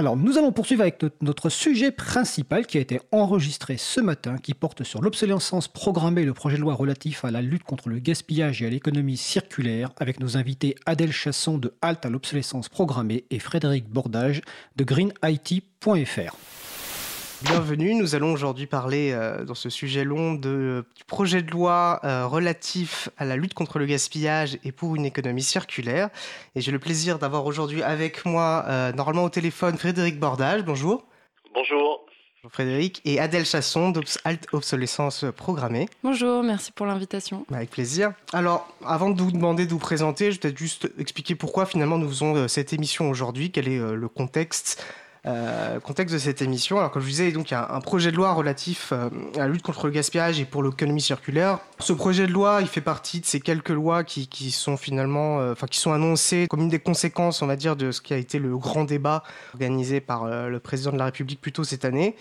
Alors, nous allons poursuivre avec notre sujet principal qui a été enregistré ce matin, qui porte sur l'obsolescence programmée, le projet de loi relatif à la lutte contre le gaspillage et à l'économie circulaire, avec nos invités Adèle Chasson de Halte à l'obsolescence programmée et Frédéric Bordage de greenIT.fr. Bienvenue, nous allons aujourd'hui parler euh, dans ce sujet long de, du projet de loi euh, relatif à la lutte contre le gaspillage et pour une économie circulaire. Et j'ai le plaisir d'avoir aujourd'hui avec moi, euh, normalement au téléphone, Frédéric Bordage. Bonjour. Bonjour. Bonjour Frédéric. Et Adèle Chasson d'Alt Obsolescence Programmée. Bonjour, merci pour l'invitation. Avec plaisir. Alors, avant de vous demander de vous présenter, je vais peut-être juste expliquer pourquoi finalement nous faisons cette émission aujourd'hui, quel est le contexte euh, contexte de cette émission. Alors, comme je vous disais, donc, il y a un projet de loi relatif euh, à la lutte contre le gaspillage et pour l'économie circulaire. Ce projet de loi, il fait partie de ces quelques lois qui, sont finalement, euh, enfin, qui sont annoncées comme une des conséquences, on va dire, de ce qui a été le grand débat organisé par le président de la République plus tôt cette année.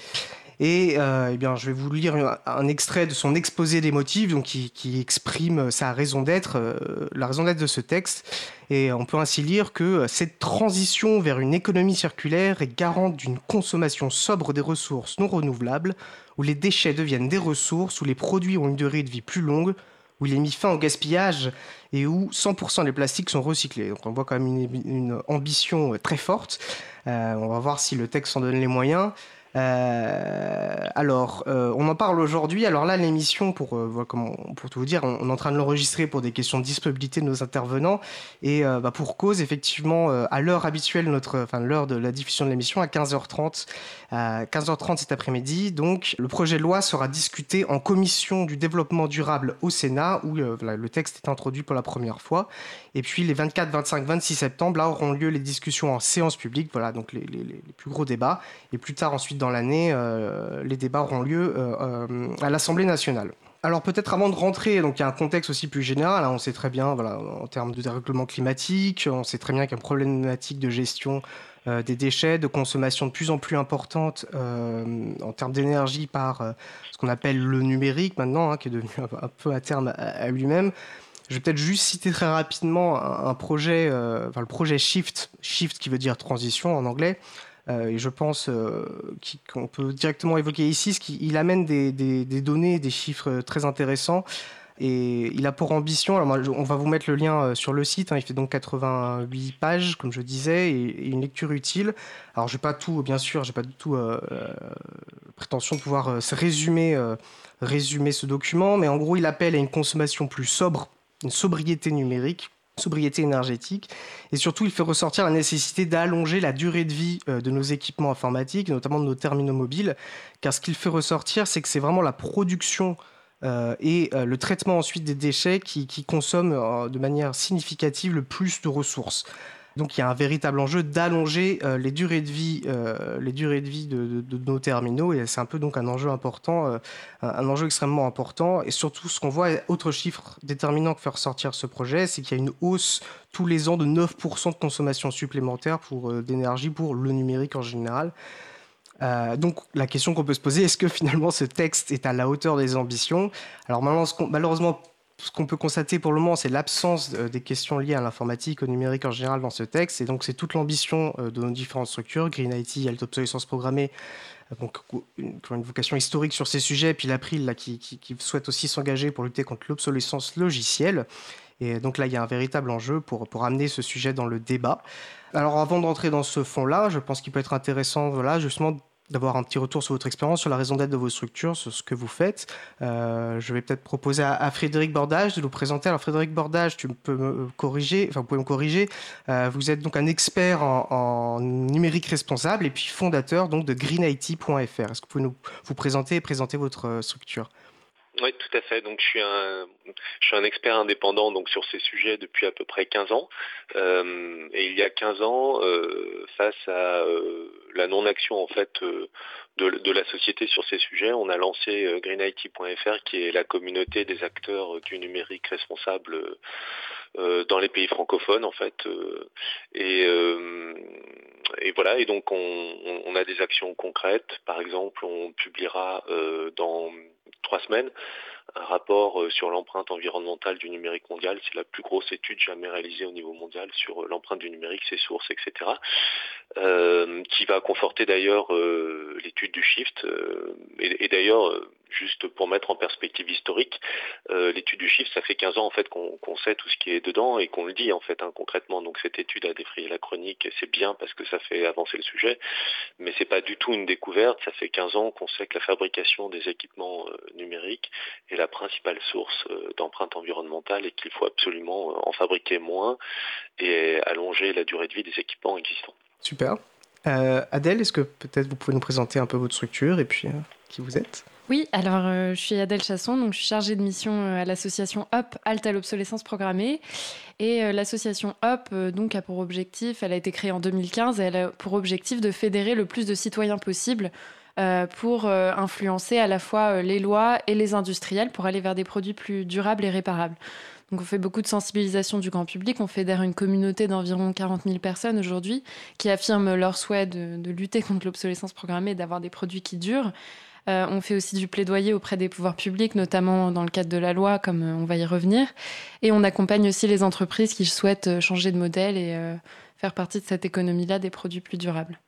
Et euh, eh bien, je vais vous lire un, extrait de son exposé des motifs, donc qui, exprime sa raison d'être, euh, la raison d'être de ce texte. Et on peut ainsi lire que cette transition vers une économie circulaire est garante d'une consommation sobre des ressources non renouvelables, où les déchets deviennent des ressources, où les produits ont une durée de vie plus longue, où il est mis fin au gaspillage et où 100% des plastiques sont recyclés. Donc on voit quand même une, ambition très forte. Euh, on va voir si le texte en donne les moyens. Euh, alors, euh, on en parle aujourd'hui. Alors là, l'émission, pour, euh, pour tout vous dire, on, est en train de l'enregistrer pour des questions de disponibilité de nos intervenants. Et bah, pour cause, effectivement, à l'heure habituelle, notre, enfin, l'heure de la diffusion de l'émission, à 15h30, à 15h30 cet après-midi, donc, le projet de loi sera discuté en commission du développement durable au Sénat, où le texte est introduit pour la première fois. Et puis, les 24, 25, 26 septembre, là, auront lieu les discussions en séance publique. Voilà, donc les plus gros débats. Et plus tard, ensuite, dans l'année, euh, les débats auront lieu euh, euh, à l'Assemblée nationale. Alors peut-être avant de rentrer, donc il y a un contexte aussi plus général. Hein, on sait très bien, voilà, en termes de dérèglement climatique, on sait très bien qu'il y a une problématique de gestion des déchets, de consommation de plus en plus importante en termes d'énergie par ce qu'on appelle le numérique maintenant, hein, qui est devenu un, peu à terme à, lui-même. Je vais peut-être juste citer très rapidement un, projet, enfin le projet Shift, Shift qui veut dire transition en anglais, et je pense euh, qu'on peut directement évoquer ici, ce qu'il amène des, des, données, des chiffres très intéressants. Et il a pour ambition, alors on va vous mettre le lien euh, sur le site, hein, il fait donc 88 pages, comme je disais, et, une lecture utile. Alors je n'ai pas tout, bien sûr, j'ai pas du tout euh, prétention de pouvoir résumer, résumer ce document, mais en gros il appelle à une consommation plus sobre, une sobriété numérique, sobriété énergétique. Et surtout, il fait ressortir la nécessité d'allonger la durée de vie euh, de nos équipements informatiques, notamment de nos terminaux mobiles. Car ce qu'il fait ressortir, c'est que c'est vraiment la production euh, et euh, le traitement ensuite des déchets qui, qui consomment de manière significative le plus de ressources. Donc il y a un véritable enjeu d'allonger euh, les durées de vie, euh, les durées de vie de, nos terminaux. Et c'est un peu donc un enjeu important, euh, un enjeu extrêmement important. Et surtout ce qu'on voit, autre chiffre déterminant que faire ressortir ce projet, c'est qu'il y a une hausse tous les ans de 9% de consommation supplémentaire pour d'énergie pour le numérique en général. donc la question qu'on peut se poser, est-ce que finalement ce texte est à la hauteur des ambitions? Alors malheureusement ce qu'on peut constater pour le moment, c'est l'absence des questions liées à l'informatique, au numérique en général dans ce texte. Et donc, c'est toute l'ambition euh, de nos différentes structures, Green IT, Alt Obsolescence Programmée, euh, donc, une, une vocation historique sur ces sujets, et puis l'April là, qui, souhaite aussi s'engager pour lutter contre l'obsolescence logicielle. Et donc là, il y a un véritable enjeu pour, pour amener ce sujet dans le débat. Alors avant d'entrer dans ce fond-là, je pense qu'il peut être intéressant, voilà, justement, d'avoir un petit retour sur votre expérience, sur la raison d'être de vos structures, sur ce que vous faites. Euh, je vais peut-être proposer à, Frédéric Bordage de nous présenter. Alors Frédéric Bordage, tu peux me corriger, enfin vous pouvez me corriger. Euh, vous êtes donc un expert en, numérique responsable et puis fondateur donc de greenIT.fr. Est-ce que vous pouvez nous vous présenter et présenter votre euh, structure? Oui, tout à fait. Donc, je suis un, je suis un expert indépendant donc sur ces sujets depuis à peu près 15 ans. Euh, et il y a 15 ans, euh, face à euh, la non-action en fait euh, de, de, la société sur ces sujets, on a lancé euh, greenIT.fr, qui est la communauté des acteurs du numérique responsable euh, dans les pays francophones en fait. et, et voilà. Et donc, on, on, a des actions concrètes. Par exemple, on publiera dans trois semaines rapport sur l'empreinte environnementale du numérique mondial. C'est la plus grosse étude jamais réalisée au niveau mondial sur l'empreinte du numérique, ses sources, etc. qui va conforter d'ailleurs l'étude du Shift. et, et d'ailleurs, juste pour mettre en perspective historique, euh, l'étude du chiffre, ça fait 15 ans en fait qu'on sait tout ce qui est dedans et qu'on le dit en fait hein, concrètement. Donc cette étude a défrayé la chronique et c'est bien parce que ça fait avancer le sujet, mais c'est pas du tout une découverte. Ça fait 15 ans qu'on sait que la fabrication des équipements euh, numériques est la principale source euh, d'empreinte environnementale et qu'il faut absolument en fabriquer moins et allonger la durée de vie des équipements existants. Super. Adèle, est-ce que peut-être vous pouvez nous présenter un peu votre structure et puis qui vous êtes? Oui, alors euh, je suis Adèle Chasson, donc je suis chargée de mission euh, à l'association HOP, Halte à l'obsolescence programmée. Et euh, l'association HOP, donc, a pour objectif, elle a été créée en 2015, et elle a pour objectif de fédérer le plus de citoyens possible pour influencer à la fois les lois et les industriels pour aller vers des produits plus durables et réparables. Donc on fait beaucoup de sensibilisation du grand public. On fédère une communauté d'environ 40 000 personnes aujourd'hui qui affirment leur souhait de, de lutter contre l'obsolescence programmée et d'avoir des produits qui durent. Euh, on fait aussi du plaidoyer auprès des pouvoirs publics, notamment dans le cadre de la loi, comme euh, on va y revenir. Et on accompagne aussi les entreprises qui souhaitent euh, changer de modèle et faire partie de cette économie-là des produits plus durables.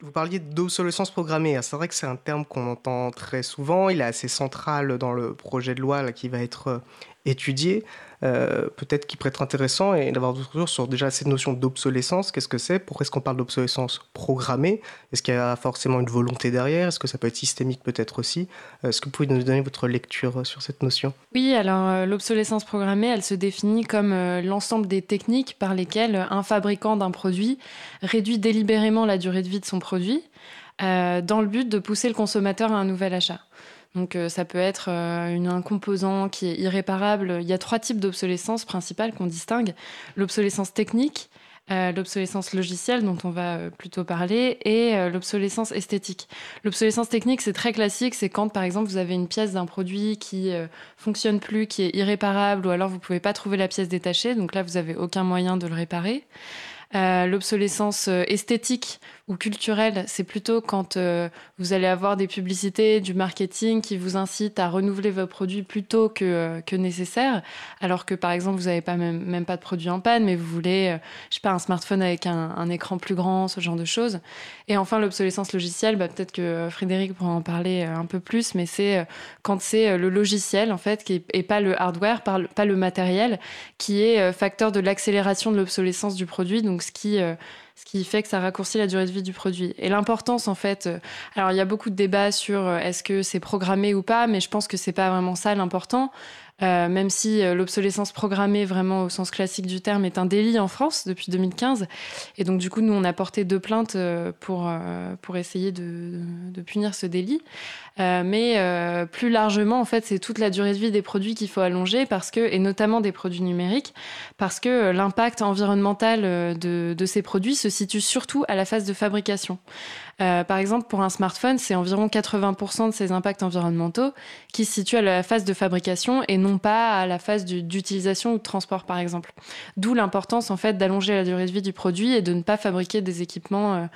Vous parliez d'obsolescence programmée. C'est vrai que c'est un terme qu'on entend très souvent. Il est assez central dans le projet de loi qui va être étudié. Euh, peut-être qui pourrait être intéressant et d'avoir d'autres sur déjà cette notion d'obsolescence. Qu'est-ce que c'est? Pourquoi est-ce qu'on parle d'obsolescence programmée? Est-ce qu'il y a forcément une volonté derrière? Est-ce que ça peut être systémique peut-être aussi? Euh, Est-ce que vous pouvez nous donner votre lecture sur cette notion? Oui, alors euh, l'obsolescence programmée, elle se définit comme l'ensemble des techniques par lesquelles un fabricant d'un produit réduit délibérément la durée de vie de son produit dans le but de pousser le consommateur à un nouvel achat. Donc euh, ça peut être euh, un composant qui est irréparable. Il y a trois types d'obsolescence principales qu'on distingue. L'obsolescence technique, euh, l'obsolescence logicielle dont on va plutôt parler et l'obsolescence esthétique. L'obsolescence technique, c'est très classique, c'est quand par exemple vous avez une pièce d'un produit qui fonctionne plus, qui est irréparable ou alors vous pouvez pas trouver la pièce détachée, donc là vous avez aucun moyen de le réparer. l'obsolescence esthétique, ou culturel, c'est plutôt quand euh, vous allez avoir des publicités, du marketing qui vous incite à renouveler vos produits plus tôt que, euh, que nécessaire, alors que par exemple vous n'avez pas même, même, pas de produit en panne, mais vous voulez, euh, je sais pas, un smartphone avec un, écran plus grand, ce genre de choses. Et enfin l'obsolescence logicielle, bah, peut-être que Frédéric pourra en parler un peu plus, mais c'est quand c'est le logiciel en fait, qui et pas le hardware, pas le matériel, qui est facteur de l'accélération de l'obsolescence du produit, donc ce qui ce qui fait que ça raccourcit la durée de vie du produit. Et l'importance, en fait, euh, alors il y a beaucoup de débats sur euh, est-ce que c'est programmé ou pas, mais je pense que c'est pas vraiment ça l'important. Euh, même si euh, l'obsolescence programmée, vraiment au sens classique du terme, est un délit en France depuis 2015. Et donc, du coup, nous, on a porté deux plaintes euh, pour, pour essayer de, de punir ce délit. mais plus largement, en fait, c'est toute la durée de vie des produits qu'il faut allonger, parce que, et notamment des produits numériques, parce que l'impact environnemental de, de ces produits se situe surtout à la phase de fabrication. Euh, par exemple, pour un smartphone, c'est environ 80% de ses impacts environnementaux qui se situent à la phase de fabrication et non pas à la phase d'utilisation ou de transport, par exemple. D'où l'importance, en fait, d'allonger la durée de vie du produit et de ne pas fabriquer des équipements euh,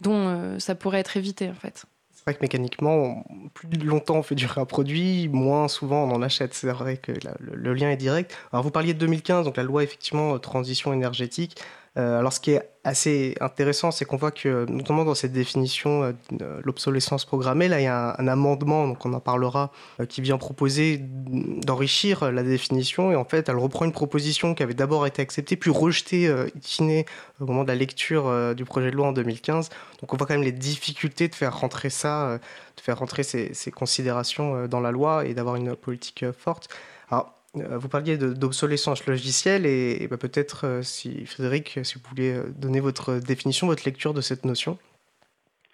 dont euh, ça pourrait être évité, en fait. C'est vrai que mécaniquement, plus longtemps on fait durer un produit, moins souvent on en achète. C'est vrai que le, lien est direct. Alors vous parliez de 2015, donc la loi effectivement transition énergétique. Euh, alors, ce qui est assez intéressant, c'est qu'on voit que, notamment dans cette définition euh, de l'obsolescence programmée, là, il y a un, amendement, donc on en parlera, euh, qui vient proposer d'enrichir la définition. Et en fait, elle reprend une proposition qui avait d'abord été acceptée, puis rejetée in au moment de la lecture du projet de loi en 2015. Donc, on voit quand même les difficultés de faire rentrer ça, de faire rentrer ces, considérations dans la loi et d'avoir une politique forte. Vous parliez d'obsolescence logicielle et, bah, peut-être, euh, si Frédéric, si vous euh, donner votre définition, votre lecture de cette notion.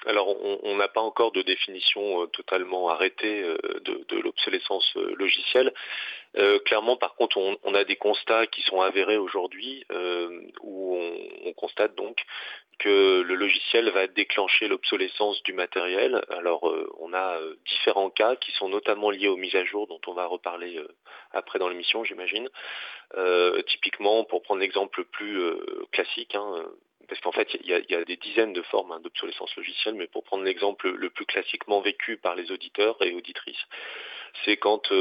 Alors, on n'a pas encore de définition totalement arrêtée de, l'obsolescence logicielle. clairement, par contre, on, a des constats qui sont avérés aujourd'hui où on, constate donc que le logiciel va déclencher l'obsolescence du matériel. Alors euh, on a euh, différents cas qui sont notamment liés aux mises à jour dont on va reparler euh, après dans l'émission j'imagine. typiquement pour prendre l'exemple plus classique, hein, parce qu'en fait il y, a des dizaines de formes hein, d'obsolescence logicielle, mais pour prendre l'exemple le plus classiquement vécu par les auditeurs et auditrices, c'est quand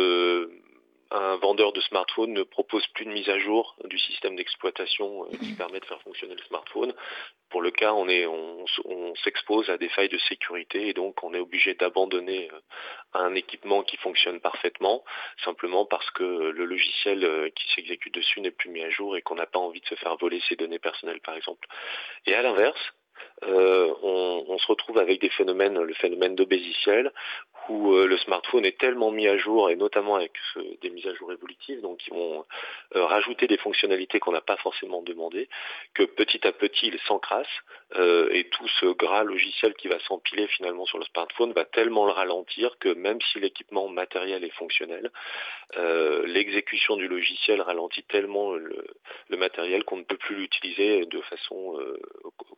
un vendeur de smartphone ne propose plus de mise à jour du système d'exploitation euh, qui permet de faire fonctionner le smartphone. Pour le cas, on, s'expose à des failles de sécurité et donc on est obligé d'abandonner euh, un équipement qui fonctionne parfaitement, simplement parce que le logiciel euh, qui s'exécute dessus n'est plus mis à jour et qu'on n'a pas envie de se faire voler ses données personnelles, par exemple. Et à l'inverse, on, se retrouve avec des phénomènes, le phénomène d'obésiciel, où euh, le smartphone est tellement mis à jour, et notamment avec des mises à jour évolutives, donc qui vont euh, rajouter des fonctionnalités qu'on n'a pas forcément demandées, que petit à petit il s'encrasse, euh, et tout ce gras logiciel qui va s'empiler finalement sur le smartphone va tellement le ralentir que même si l'équipement matériel est fonctionnel, l'exécution du logiciel ralentit tellement le, matériel qu'on ne peut plus l'utiliser de façon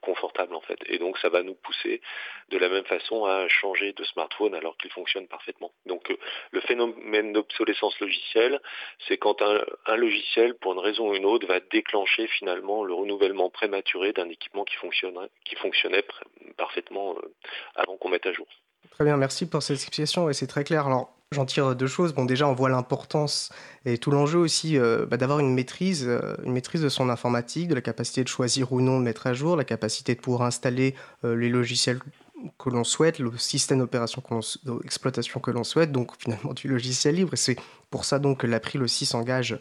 confortable en fait. Et donc ça va nous pousser de la même façon à changer de smartphone alors qu'il fonctionne parfaitement. Donc euh, le phénomène d'obsolescence logicielle, c'est quand un, logiciel, pour une raison ou une autre, va déclencher finalement le renouvellement prématuré d'un équipement qui fonctionnait, qui fonctionnait parfaitement euh, avant qu'on mette à jour. Très bien, merci pour cette explication et c'est très clair. Alors J'en tire deux choses. Bon, déjà, on voit l'importance et tout l'enjeu aussi euh, bah, d'avoir une maîtrise, une maîtrise de son informatique, de la capacité de choisir ou non de mettre à jour, la capacité de pouvoir installer les logiciels que l'on souhaite, le système d'opération d'exploitation que l'on souhaite, donc finalement du logiciel libre. Et c'est pour ça donc que l'April aussi s'engage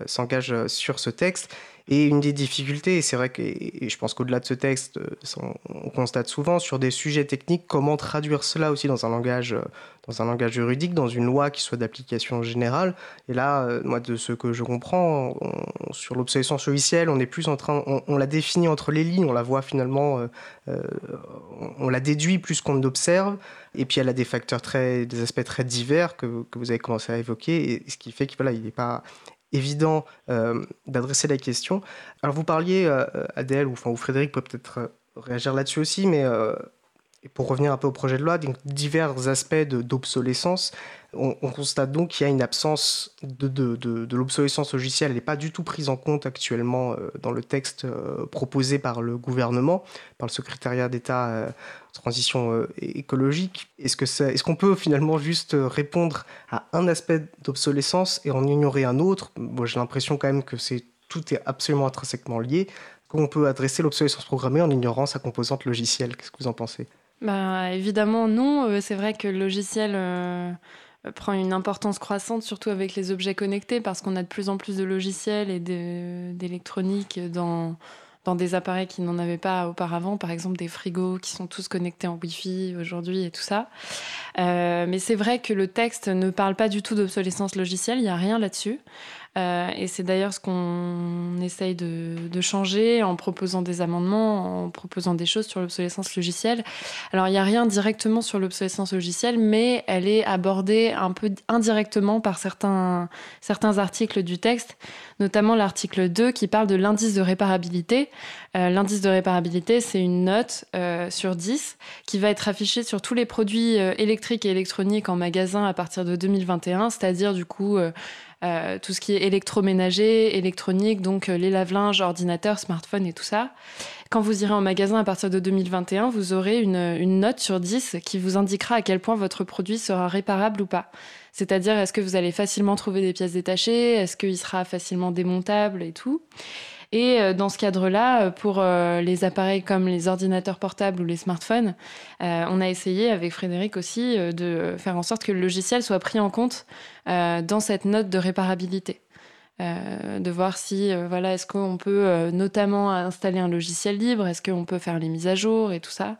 euh, s'engage euh, sur ce texte. Et une des difficultés, et c'est vrai que je pense qu'au-delà de ce texte, euh, on constate souvent sur des sujets techniques comment traduire cela aussi dans un langage, dans un langage juridique, dans une loi qui soit d'application générale. Et là, moi, de ce que je comprends, sur l'obsolescence logicielle, on est plus en train, on, la définit entre les lignes, on la voit finalement, on, la déduit plus qu'on ne l'observe. Et puis elle a des facteurs très, des aspects très divers que, que vous avez commencé à évoquer, et ce qui fait qu'il voilà, il n'est pas évident euh, d'adresser la question. Alors vous parliez, euh, Adèle, ou, enfin, ou Frédéric peut peut-être euh, réagir là-dessus aussi, mais pour revenir un peu au projet de loi, divers aspects d'obsolescence. On, constate donc qu'il y a une absence de, de, l'obsolescence logicielle. Elle n'est pas du tout prise en compte actuellement dans le texte proposé par le gouvernement, par le secrétariat d'État transition écologique. Est-ce que est-ce qu'on peut finalement juste répondre à un aspect d'obsolescence et en ignorer un autre? Moi, j'ai l'impression quand même que c'est tout est absolument intrinsèquement lié. Qu'on peut adresser l'obsolescence programmée en ignorant sa composante logicielle? Qu'est-ce que vous en pensez? Bah, Évidemment, non. C'est vrai que le logiciel prend une importance croissante, surtout avec les objets connectés, parce qu'on a de plus en plus de logiciels et d'électronique dans, dans des appareils qui n'en avaient pas auparavant, par exemple des frigos qui sont tous connectés en Wi-Fi aujourd'hui et tout ça. Euh, mais c'est vrai que le texte ne parle pas du tout d'obsolescence logicielle, il n'y a rien là-dessus. Euh, et c'est d'ailleurs ce qu'on essaye de, changer en proposant des amendements, en proposant des choses sur l'obsolescence logicielle. Alors, il n'y a rien directement sur l'obsolescence logicielle, mais elle est abordée un peu indirectement par certains, certains articles du texte, notamment l'article 2 qui parle de l'indice de réparabilité. Euh, l'indice de réparabilité, c'est une note euh, sur 10 qui va être affichée sur tous les produits électriques et électroniques en magasin à partir de 2021, c'est-à-dire du coup euh, tout ce qui est électroménager, électronique, donc euh, les lave-linges, ordinateurs, smartphones et tout ça. Quand vous irez en magasin à partir de 2021, vous aurez une, une note sur 10 qui vous indiquera à quel point votre produit sera réparable ou pas. C'est-à-dire, est-ce que vous allez facilement trouver des pièces détachées? Est-ce qu'il sera facilement démontable et tout? Et euh, dans ce cadre-là, euh, pour euh, les appareils comme les ordinateurs portables ou les smartphones, on a essayé avec Frédéric aussi de faire en sorte que le logiciel soit pris en compte dans cette note de réparabilité. de voir si, voilà, est-ce qu'on peut notamment installer un logiciel libre, est-ce qu'on peut faire les mises à jour et tout ça.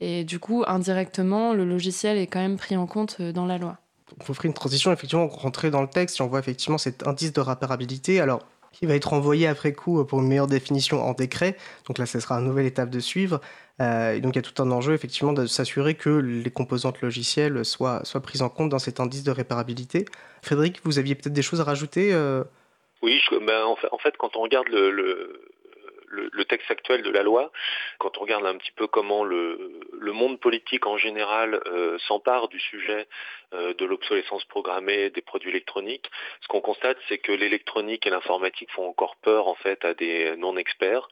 Et du coup, indirectement, le logiciel est quand même pris en compte dans la loi. Faut faire une transition, effectivement, rentrer dans le texte, on voit effectivement cet indice de réparabilité. Alors, qui va être envoyé après coup pour une meilleure définition en décret. Donc là, ce sera une nouvelle étape de suivre. Euh, et donc il y a tout un enjeu effectivement de s'assurer que les composantes logicielles soient, prises en compte dans cet indice de réparabilité. Frédéric, vous aviez peut-être des choses à rajouter euh Oui, ben, en, fait, quand on regarde le, texte actuel de la loi, quand on regarde un petit peu comment le, monde politique en général euh, s'empare du sujet de l'obsolescence programmée des produits électroniques. Ce qu'on constate, c'est que l'électronique et l'informatique font encore peur en fait à des non-experts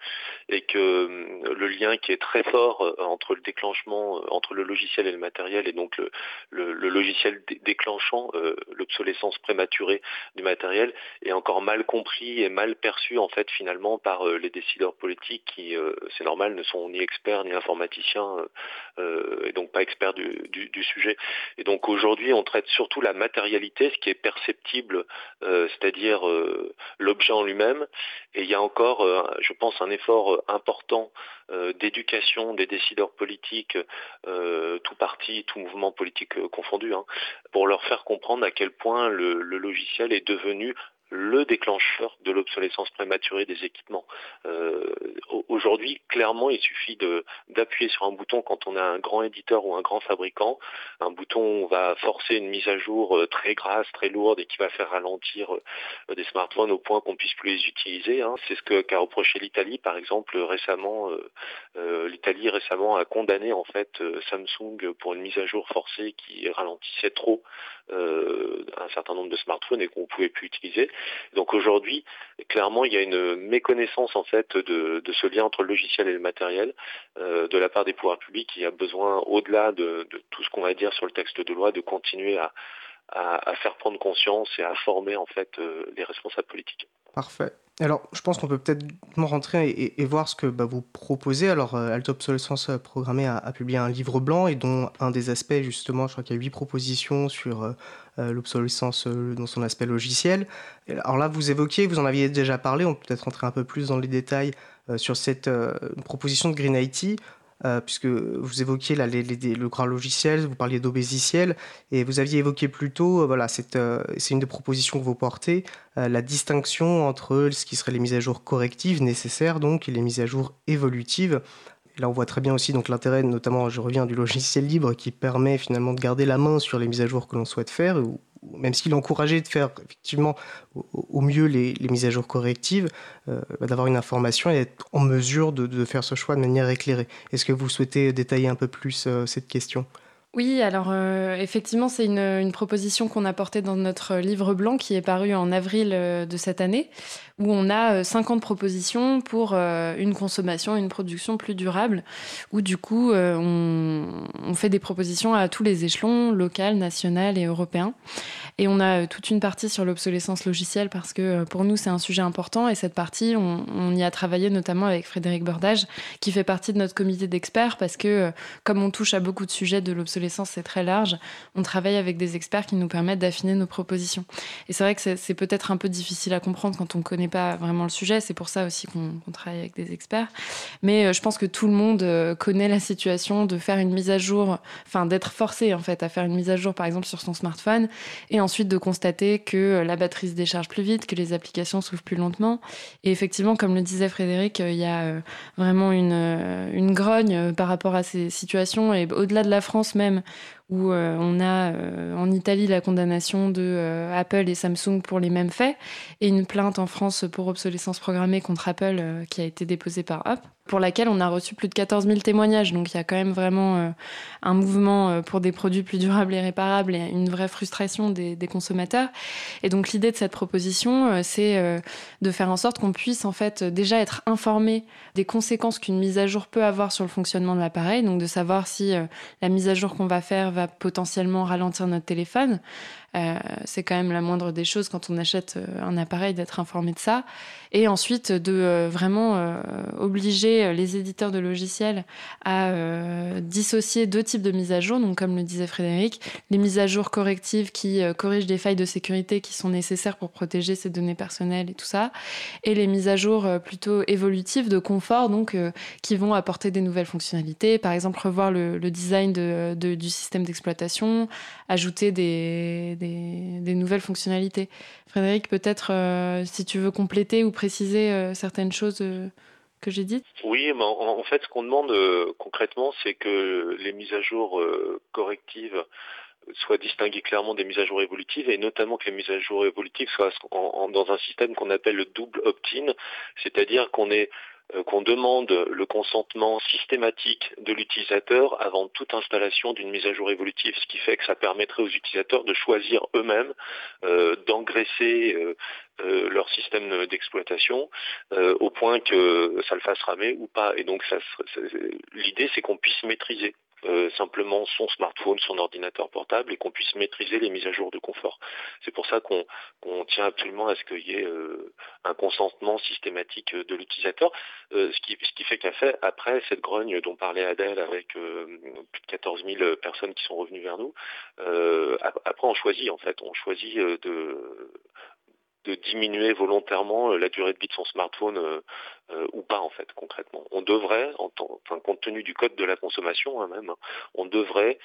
et que le lien qui est très fort entre le déclenchement, entre le logiciel et le matériel, et donc le, logiciel déclenchant l'obsolescence prématurée du matériel, est encore mal compris et mal perçu en fait finalement par les décideurs politiques qui, c'est normal, ne sont ni experts ni informaticiens et donc pas experts du, du sujet. Et donc aujourd'hui, on traite surtout la matérialité, ce qui est perceptible, euh, c'est-à-dire euh, l'objet en lui-même. Et il y a encore, euh, je pense, un effort important d'éducation des décideurs politiques, tout parti, tout mouvement politique confondu, hein, pour leur faire comprendre à quel point le logiciel est devenu le déclencheur de l'obsolescence prématurée des équipements. Euh, aujourd'hui, clairement, il suffit d'appuyer sur un bouton quand on a un grand éditeur ou un grand fabricant. Un bouton va forcer une mise à jour euh, très grasse, très lourde et qui va faire ralentir euh, des smartphones au point qu'on puisse plus les utiliser. Hein. C'est ce qu'a reproché l'Italie, par exemple, récemment. L'Italie récemment a condamné en fait Samsung pour une mise à jour forcée qui ralentissait trop un certain nombre de smartphones et qu'on ne pouvait plus utiliser. Donc aujourd'hui, clairement, il y a une méconnaissance en fait de, ce lien entre le logiciel et le matériel euh, de la part des pouvoirs publics qui a besoin, au-delà de, tout ce qu'on va dire sur le texte de loi, de continuer à, faire prendre conscience et à former en fait euh, les responsables politiques. Parfait. Alors, je pense qu'on peut peut-être rentrer et, voir ce que bah, vous proposez. Alors, euh, Alto Obsolescence Programmée a, publié un livre blanc et dont un des aspects, justement, je crois qu'il y a huit propositions sur euh, l'obsolescence euh, dans son aspect logiciel. Alors là, vous évoquiez, vous en aviez déjà parlé, on peut peut-être rentrer un peu plus dans les détails euh, sur cette proposition de Green IT. Puisque vous évoquiez le grand logiciel, vous parliez d'obésiciel, et vous aviez évoqué plus tôt, voilà, c'est une des propositions que vous portez, la distinction entre ce qui serait les mises à jour correctives nécessaires donc et les mises à jour évolutives. Là, on voit très bien aussi l'intérêt, notamment, je reviens du logiciel libre qui permet finalement de garder la main sur les mises à jour que l'on souhaite faire, même s'il encouragé de faire effectivement au, mieux les, mises à jour correctives, euh, d'avoir une information et être en mesure de, faire ce choix de manière éclairée. Est-ce que vous souhaitez détailler un peu plus euh, cette question? Oui, alors euh, effectivement, c'est une, proposition qu'on a portée dans notre livre blanc qui est paru en avril de cette année, où on a 50 euh, propositions pour euh, une consommation, une production plus durable, où du coup euh, on, fait des propositions à tous les échelons, local, national et européen. Et on a toute une partie sur l'obsolescence logicielle parce que pour nous c'est un sujet important et cette partie on, y a travaillé notamment avec Frédéric Bordage qui fait partie de notre comité d'experts parce que comme on touche à beaucoup de sujets de l'obsolescence c'est très large, on travaille avec des experts qui nous permettent d'affiner nos propositions. Et c'est vrai que c'est peut-être un peu difficile à comprendre quand on connaît pas vraiment le sujet. C'est pour ça aussi qu'on travaille avec des experts. Mais euh, je pense que tout le monde euh, connaît la situation de faire une mise à jour, enfin d'être forcé en fait à faire une mise à jour par exemple sur son smartphone et ensuite de constater que euh, la batterie se décharge plus vite, que les applications s'ouvrent plus lentement. Et effectivement, comme le disait Frédéric, il y a vraiment une grogne par rapport à ces situations et au-delà de la France même même où euh, on a euh, en Italie la condamnation de euh, Apple et Samsung pour les mêmes faits, et une plainte en France pour obsolescence programmée contre Apple qui a été déposée par Hop pour laquelle on a reçu plus de 14 000 témoignages. Donc il y a quand même vraiment un mouvement pour des produits plus durables et réparables et une vraie frustration des, consommateurs. Et donc l'idée de cette proposition, c'est de faire en sorte qu'on puisse en fait déjà être informé des conséquences qu'une mise à jour peut avoir sur le fonctionnement de l'appareil. Donc de savoir si la mise à jour qu'on va faire va potentiellement ralentir notre téléphone. C'est quand même la moindre des choses quand on achète un appareil d'être informé de ça. Et ensuite de vraiment obliger euh, les éditeurs de logiciels à euh, dissocier deux types de mises à jour. Donc, comme le disait Frédéric, les mises à jour correctives qui euh, corrigent des failles de sécurité qui sont nécessaires pour protéger ces données personnelles et tout ça, et les mises à jour plutôt évolutives de confort, donc qui vont apporter des nouvelles fonctionnalités. Par exemple, revoir le, design du système d'exploitation, ajouter des, des, nouvelles fonctionnalités. Frédéric, peut-être si tu veux compléter ou préciser certaines choses que j'ai dit Oui, mais en, fait, ce qu'on demande euh, concrètement, c'est que les mises à jour euh, correctives soient distinguées clairement des mises à jour évolutives et notamment que les mises à jour évolutives soient dans un système qu'on appelle le double opt-in, c'est-à-dire qu'on ait euh, qu'on demande le consentement systématique de l'utilisateur avant toute installation d'une mise à jour évolutive, ce qui fait que ça permettrait aux utilisateurs de choisir eux-mêmes euh, d'engraisser leur système d'exploitation au point que ça le fasse ramer ou pas. Et donc l'idée c'est qu'on puisse maîtriser euh, simplement son smartphone, son ordinateur portable et qu'on puisse maîtriser les mises à jour de confort. C'est pour ça qu'on tient absolument à ce qu'il y ait euh, un consentement systématique de l'utilisateur, euh, ce, qui, ce qui fait qu'à fait, après cette grogne dont parlait Adèle avec plus de 14 000 personnes qui sont revenues vers nous, après on choisit en fait, on choisit de de diminuer volontairement euh, la durée de vie de son smartphone euh, euh, ou pas en fait concrètement. On devrait, en enfin, compte tenu du code de la consommation hein, même, on devrait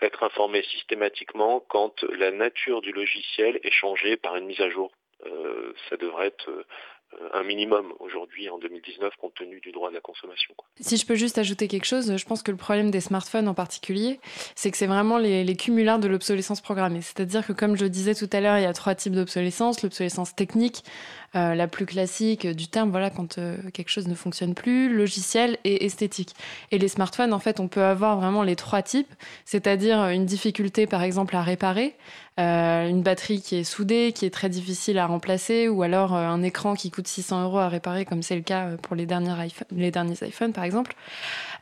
être informé systématiquement quand la nature du logiciel est changée par une mise à jour. ça devrait être un minimum aujourd'hui en 2019 compte tenu du droit de la consommation. Si je peux juste ajouter quelque chose, je pense que le problème des smartphones en particulier, c'est que c'est vraiment les, les cumulards de l'obsolescence programmée. C'est-à-dire que comme je disais tout à l'heure, il y a trois types d'obsolescence. L'obsolescence technique, euh, la plus classique du terme, voilà, quand euh, quelque chose ne fonctionne plus, logiciel et esthétique. Et les smartphones, en fait, on peut avoir vraiment les trois types, c'est-à-dire une difficulté, par exemple, à réparer, euh, une batterie qui est soudée, qui est très difficile à remplacer, ou alors un écran qui coûte 600 euros à réparer, comme c'est le cas pour les, derniers iPhone, les derniers iPhones, par exemple,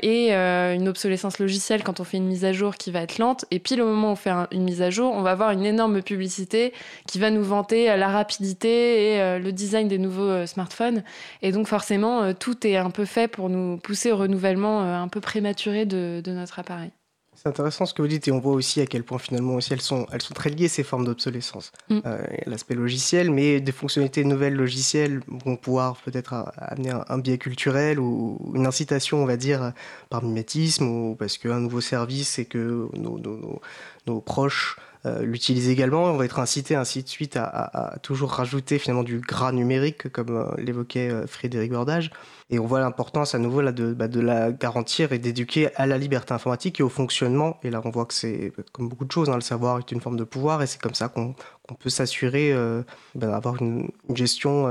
et une obsolescence logicielle quand on fait une mise à jour qui va être lente, et pile au moment où on fait une mise à jour, on va avoir une énorme publicité qui va nous vanter la rapidité et le design des nouveaux euh, smartphones. Et donc forcément, euh, tout est un peu fait pour nous pousser au renouvellement euh, un peu prématuré de, notre appareil. C'est intéressant ce que vous dites et on voit aussi à quel point finalement aussi elles sont, elles sont très liées ces formes d'obsolescence. Mm. L'aspect logiciel, mais des fonctionnalités nouvelles logicielles vont pouvoir peut-être amener un, biais culturel ou une incitation, on va dire, par mimétisme ou parce qu'un nouveau service et que nos, nos, nos proches euh, l'utilise également. On va être incité ainsi de suite à, toujours rajouter finalement du gras numérique, comme euh, l'évoquait euh, Frédéric Bordage. Et on voit l'importance à nouveau là, de, bah, de la garantir et d'éduquer à la liberté informatique et au fonctionnement. Et là, on voit que c'est comme beaucoup de choses, hein, le savoir est une forme de pouvoir et c'est comme ça qu'on peut s'assurer bah, d'avoir une, gestion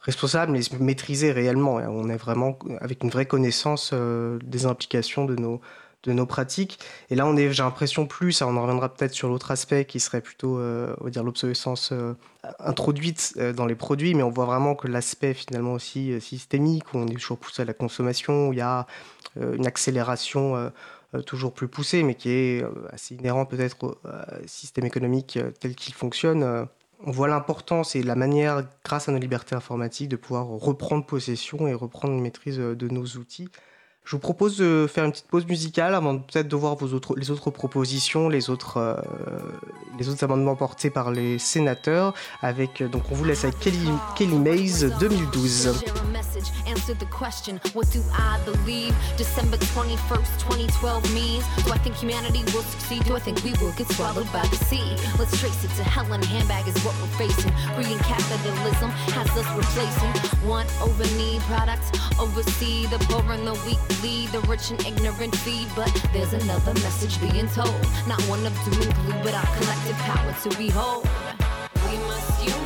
responsable mais maîtrisée réellement. on est vraiment avec une vraie connaissance des implications de nos, de nos pratiques. Et là, on est, j'ai l'impression plus, on en reviendra peut-être sur l'autre aspect qui serait plutôt, euh, on va dire, l'obsolescence euh, introduite euh, dans les produits, mais on voit vraiment que l'aspect finalement aussi systémique, où on est toujours poussé à la consommation, où il y a une accélération toujours plus poussée, mais qui est assez inhérent peut-être au système économique tel qu'il fonctionne. on voit l'importance et la manière, grâce à nos libertés informatiques, de pouvoir reprendre possession et reprendre une maîtrise de nos outils. Je vous propose de faire une petite pause musicale avant peut-être de voir les autres propositions, les autres, euh, les autres amendements portés par les sénateurs. Avec, euh, donc on vous laisse avec Kelly, Kelly Mays 2012. lead the rich and ignorant feed, but there's another message being told. Not one of doom and gloom, but our collective power to behold. We must use.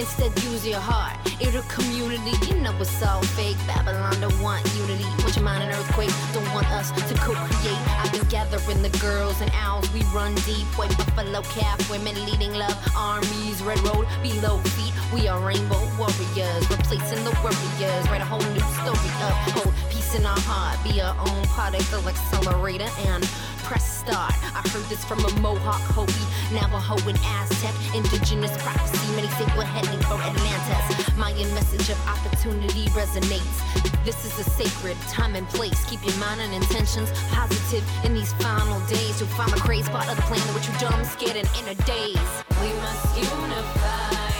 Instead, use your heart. It'll community. You know it's all fake. Babylon don't want unity. Put your mind an earthquake. Don't want us to co-create. I've been gathering the girls and owls. We run deep. White buffalo calf. Women leading love. Armies. Red road. Below feet. We are rainbow warriors. Replacing the warriors. Write a whole new story of hope. Peace in our heart. Be our own particle accelerator. And press start. I heard this from a Mohawk, Hopi, Navajo, and Aztec. Indigenous prophecy, many say we're heading for Atlantis. Mayan message of opportunity resonates. This is a sacred time and place. Keep your mind and intentions positive in these final days. You'll find the crazy part of the plan which you dumb, scared, and in a daze. We must unify.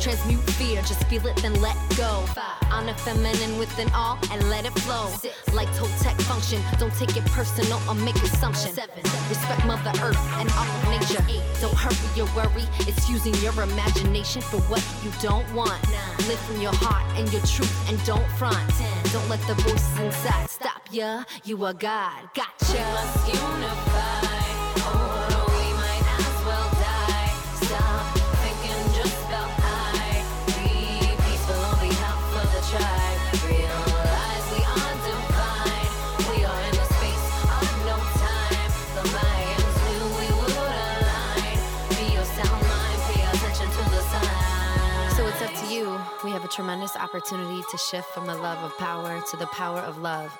Transmute fear, just feel it, then let go. Honor feminine within all and let it flow. Like Toltec function, don't take it personal or make assumptions. Respect Mother Earth and all of nature. Don't hurry your worry, it's using your imagination for what you don't want. Live from your heart and your truth and don't front. Don't let the voices inside stop ya. You are God, gotcha. We must unify. Tremendous opportunity to shift from the love of power to the power of love.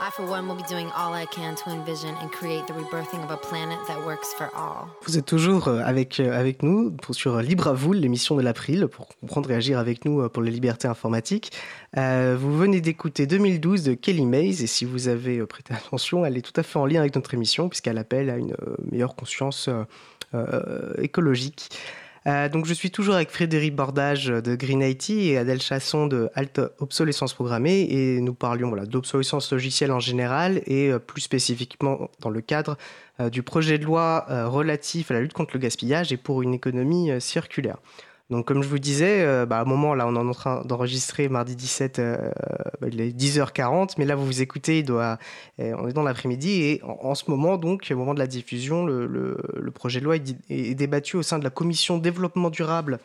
I, for one, will be doing all I can to envision and create the rebirthing of a planet that works for all. Vous êtes toujours euh, avec, euh, avec nous pour, sur Libre à vous, l'émission de l'April, pour comprendre et agir avec nous euh, pour les libertés informatiques. Euh, vous venez d'écouter 2012 de Kelly Mays, et si vous avez prêté attention, elle est tout à fait en lien avec notre émission, puisqu'elle appelle à une meilleure conscience euh, écologique. Euh, donc je suis toujours avec Frédéric Bordage de Green IT et Adèle Chasson de Alt Obsolescence Programmée et nous parlions voilà, d'obsolescence logicielle en général et euh, plus spécifiquement dans le cadre euh, du projet de loi relatif à la lutte contre le gaspillage et pour une économie circulaire. Donc, comme je vous disais, euh, bah, à un moment, là, on est en train d'enregistrer mardi 17, euh, bah, il est 10h40, mais là, vous vous écoutez, il doit, euh, on est dans l'après-midi, et en, ce moment, donc, au moment de la diffusion, le, projet de loi est, est, débattu au sein de la commission développement durable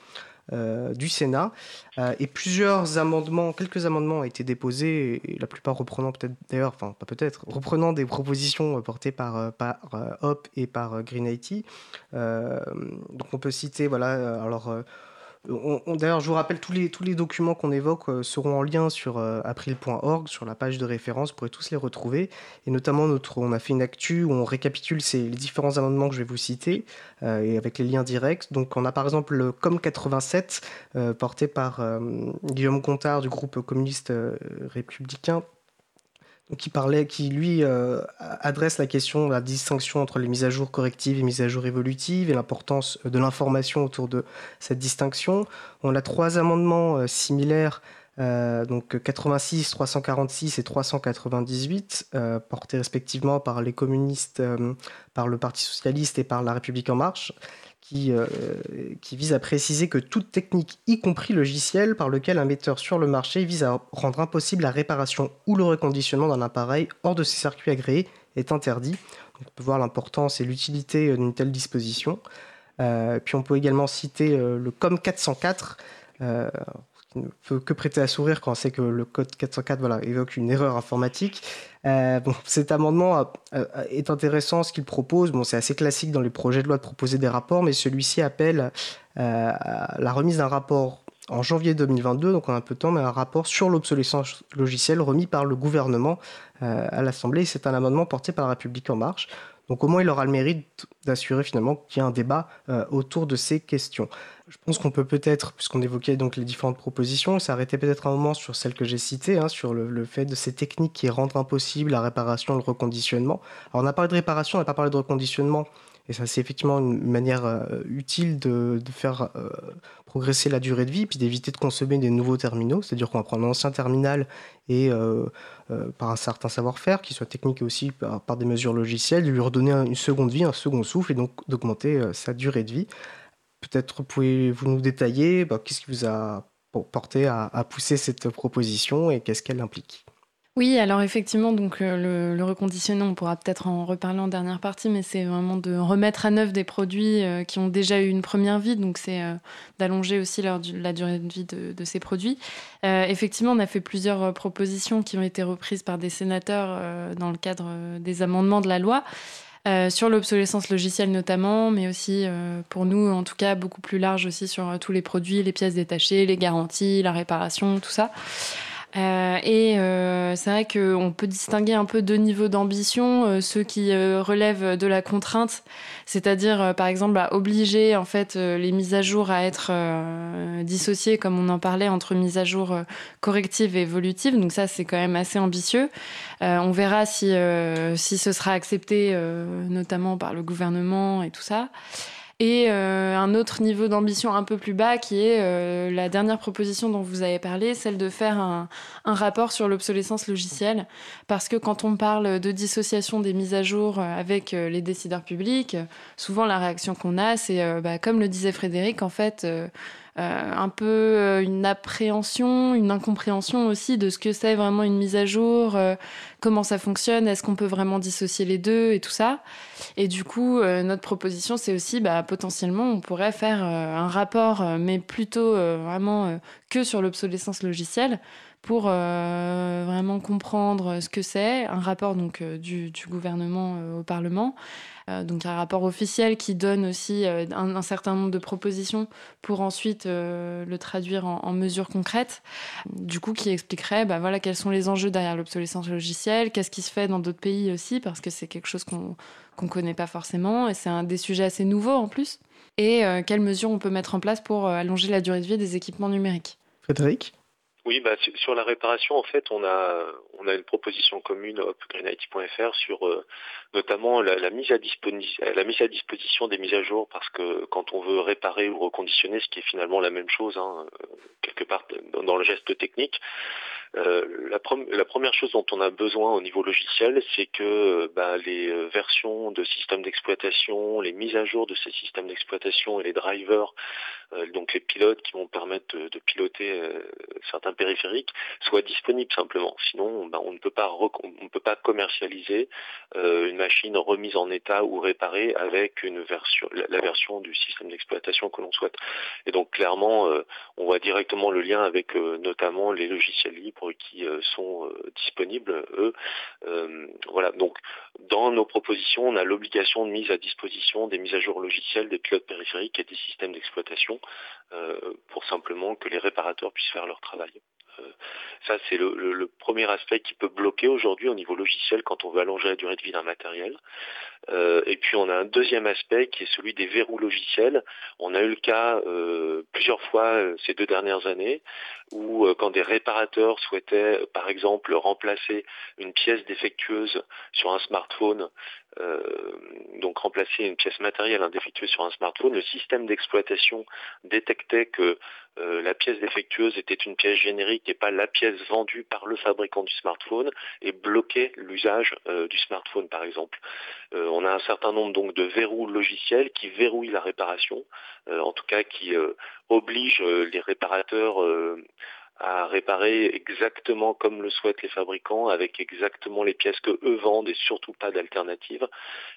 du Sénat, et plusieurs amendements, quelques amendements ont été déposés, et, la plupart reprenant peut-être, d'ailleurs, enfin, pas peut-être, reprenant des propositions portées par, par HOP et par Green IT. donc, on peut citer, voilà, alors D'ailleurs, je vous rappelle, tous les, tous les documents qu'on évoque euh, seront en lien sur euh, april.org, sur la page de référence, vous pourrez tous les retrouver. Et notamment, notre, on a fait une actu où on récapitule les différents amendements que je vais vous citer, euh, et avec les liens directs. Donc, on a par exemple le COM 87, porté par Guillaume Gontard du groupe communiste républicain, qui parlait, qui lui euh, adresse la question, la distinction entre les mises à jour correctives et mises à jour évolutives et l'importance de l'information autour de cette distinction. On a trois amendements euh, similaires, euh, donc 86, 346 et 398, portés respectivement par les communistes, par le Parti socialiste et par la République en marche qui, euh, qui, vise à préciser que toute technique, y compris logiciel, par lequel un metteur sur le marché vise à rendre impossible la réparation ou le reconditionnement d'un appareil hors de ses circuits agréés, est interdit. on peut voir l'importance et l'utilité d'une telle disposition. Euh, puis on peut également citer euh, le COM 404, qui ne peut que prêter à sourire quand on sait que le code 404 voilà, évoque une erreur informatique. Euh, bon, cet amendement est intéressant, ce qu'il propose. Bon, c'est assez classique dans les projets de loi de proposer des rapports, mais celui-ci appelle euh, à la remise d'un rapport en janvier 2022, donc on a un peu de temps, mais un rapport sur l'obsolescence logicielle remis par le gouvernement euh, à l'Assemblée. C'est un amendement porté par la République en marche. Donc au moins, il aura le mérite d'assurer finalement qu'il y ait un débat autour de ces questions. Je pense qu'on peut peut-être, puisqu'on évoquait donc les différentes propositions, s'arrêter peut-être un moment sur celle que j'ai citée, hein, sur le, fait de ces techniques qui rendent impossible la réparation, le reconditionnement. Alors on a parlé de réparation, on n'a pas parlé de reconditionnement, et ça c'est effectivement une manière euh, utile de, faire euh, progresser la durée de vie, puis d'éviter de consommer des nouveaux terminaux, c'est-à-dire qu'on va prendre un ancien terminal et euh, par un certain savoir-faire, qui soit technique aussi par, des mesures logicielles, lui redonner une seconde vie, un second souffle, et donc d'augmenter sa durée de vie. Peut-être pouvez-vous nous détailler bah, qu'est-ce qui vous a porté à, pousser cette proposition et qu'est-ce qu'elle implique? Oui, alors effectivement, donc euh, le, reconditionnement, on pourra peut-être en reparler en dernière partie, mais c'est vraiment de remettre à neuf des produits euh, qui ont déjà eu une première vie, donc c'est euh, d'allonger aussi la durée de vie de, ces produits. effectivement, on a fait plusieurs propositions qui ont été reprises par des sénateurs dans le cadre des amendements de la loi. Sur l'obsolescence logicielle notamment, mais aussi pour nous, en tout cas, beaucoup plus large aussi sur tous les produits, les pièces détachées, les garanties, la réparation, tout ça. Euh, et euh, c'est vrai qu'on peut distinguer un peu deux niveaux d'ambition, euh, ceux qui relèvent de la contrainte, c'est-à-dire par exemple à obliger en fait les mises à jour à être dissociées, comme on en parlait, entre mises à jour correctives et évolutives. Donc ça, c'est quand même assez ambitieux. on verra si, si ce sera accepté, notamment par le gouvernement et tout ça et euh, un autre niveau d'ambition un peu plus bas qui est euh, la dernière proposition dont vous avez parlé, celle de faire un, rapport sur l'obsolescence logicielle. Parce que quand on parle de dissociation des mises à jour euh, avec les décideurs publics, souvent la réaction qu'on a, c'est, bah, comme le disait Frédéric, en fait, un peu euh, une appréhension, une incompréhension aussi de ce que c'est vraiment une mise à jour, euh, comment ça fonctionne, est-ce qu'on peut vraiment dissocier les deux et tout ça. Et du coup, notre proposition, c'est aussi bah, potentiellement, on pourrait faire un rapport, mais plutôt vraiment que sur l'obsolescence logicielle pour vraiment comprendre ce que c'est, un rapport donc du gouvernement au Parlement, euh, donc un rapport officiel qui donne aussi euh, un, certain nombre de propositions pour ensuite euh, le traduire en, mesures concrètes. Du coup, qui expliquerait bah, voilà, quels sont les enjeux derrière l'obsolescence logicielle, qu'est-ce qui se fait dans d'autres pays aussi, parce que c'est quelque chose qu'on ne connaît pas forcément, et c'est un des sujets assez nouveaux en plus, et quelles mesures on peut mettre en place pour allonger la durée de vie des équipements numériques? Frédéric? Oui, bah, sur la réparation, en fait, on a, une proposition commune upgreenIT.fr sur euh, notamment la, mise à disposition des mises à jour, parce que quand on veut réparer ou reconditionner, ce qui est finalement la même chose, hein, euh, quelque part dans, le geste technique, euh, la, première chose dont on a besoin au niveau logiciel, c'est que bah, les versions de systèmes d'exploitation, les mises à jour de ces systèmes d'exploitation et les drivers donc les pilotes qui vont permettre de, piloter euh, certains périphériques soient disponibles simplement. Sinon, ben, on ne peut pas on ne peut pas commercialiser euh, une machine remise en état ou réparée avec une version la, version du système d'exploitation que l'on souhaite. Et donc clairement, on voit directement le lien avec notamment les logiciels libres qui sont disponibles eux. voilà. Donc dans nos propositions, on a l'obligation de mise à disposition des mises à jour logicielles des pilotes périphériques et des systèmes d'exploitation euh, pour simplement que les réparateurs puissent faire leur travail. Euh, ça, c'est le, premier aspect qui peut bloquer aujourd'hui au niveau logiciel quand on veut allonger la durée de vie d'un matériel. Euh, et puis, on a un deuxième aspect qui est celui des verrous logiciels. On a eu le cas plusieurs fois ces deux dernières années où quand des réparateurs souhaitaient, par exemple, remplacer une pièce défectueuse sur un smartphone donc remplacer une pièce matérielle indéfectueuse sur un smartphone, le système d'exploitation détectait que euh, la pièce défectueuse était une pièce générique et pas la pièce vendue par le fabricant du smartphone et bloquait l'usage euh, du smartphone par exemple. on a un certain nombre donc de verrous logiciels qui verrouillent la réparation, en tout cas qui obligent les réparateurs à réparer exactement comme le souhaitent les fabricants, avec exactement les pièces que eux vendent et surtout pas d'alternatives.